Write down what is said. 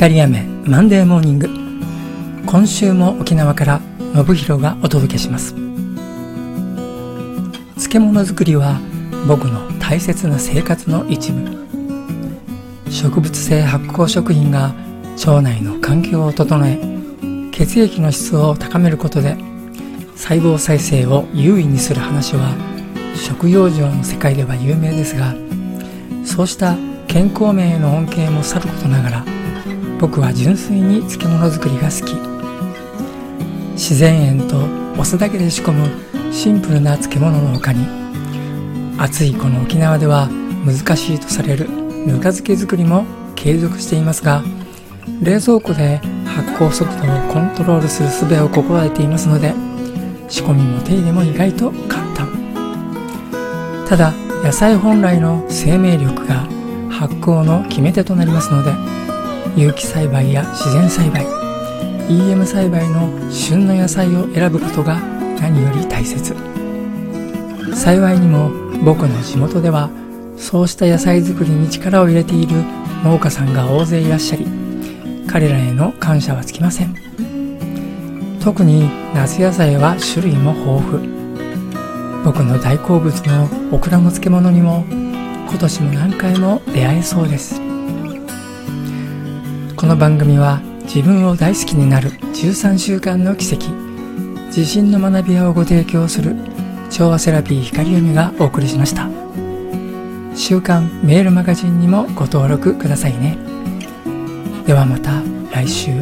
光雨マンデーモーニング今週も沖縄から信弘がお届けします。漬物作りは僕の大切な生活の一部。植物性発酵食品が腸内の環境を整え血液の質を高めることで細胞再生を優位にする話は食用上の世界では有名ですがそうした健康面への恩恵もさることながら僕は純粋に漬物作りが好き。自然塩とお酢だけで仕込むシンプルな漬物の他に暑いこの沖縄では難しいとされるぬか漬け作りも継続していますが冷蔵庫で発酵速度をコントロールする術を心得ていますので仕込みも手入れも意外と簡単。ただ野菜本来の生命力が発酵の決め手となりますので有機栽培や自然栽培。EM 栽培の旬の野菜を選ぶことが何より大切。幸いにも僕の地元ではそうした野菜作りに力を入れている農家さんが大勢いらっしゃり彼らへの感謝はつきません。特に夏野菜は種類も豊富。僕の大好物のオクラの漬物にも今年も何回も出会えそうです。この番組は自分を大好きになる13週間の奇跡自信の学び屋をご提供する調和セラピー光読みがお送りしました。週刊メールマガジンにもご登録くださいね。ではまた来週。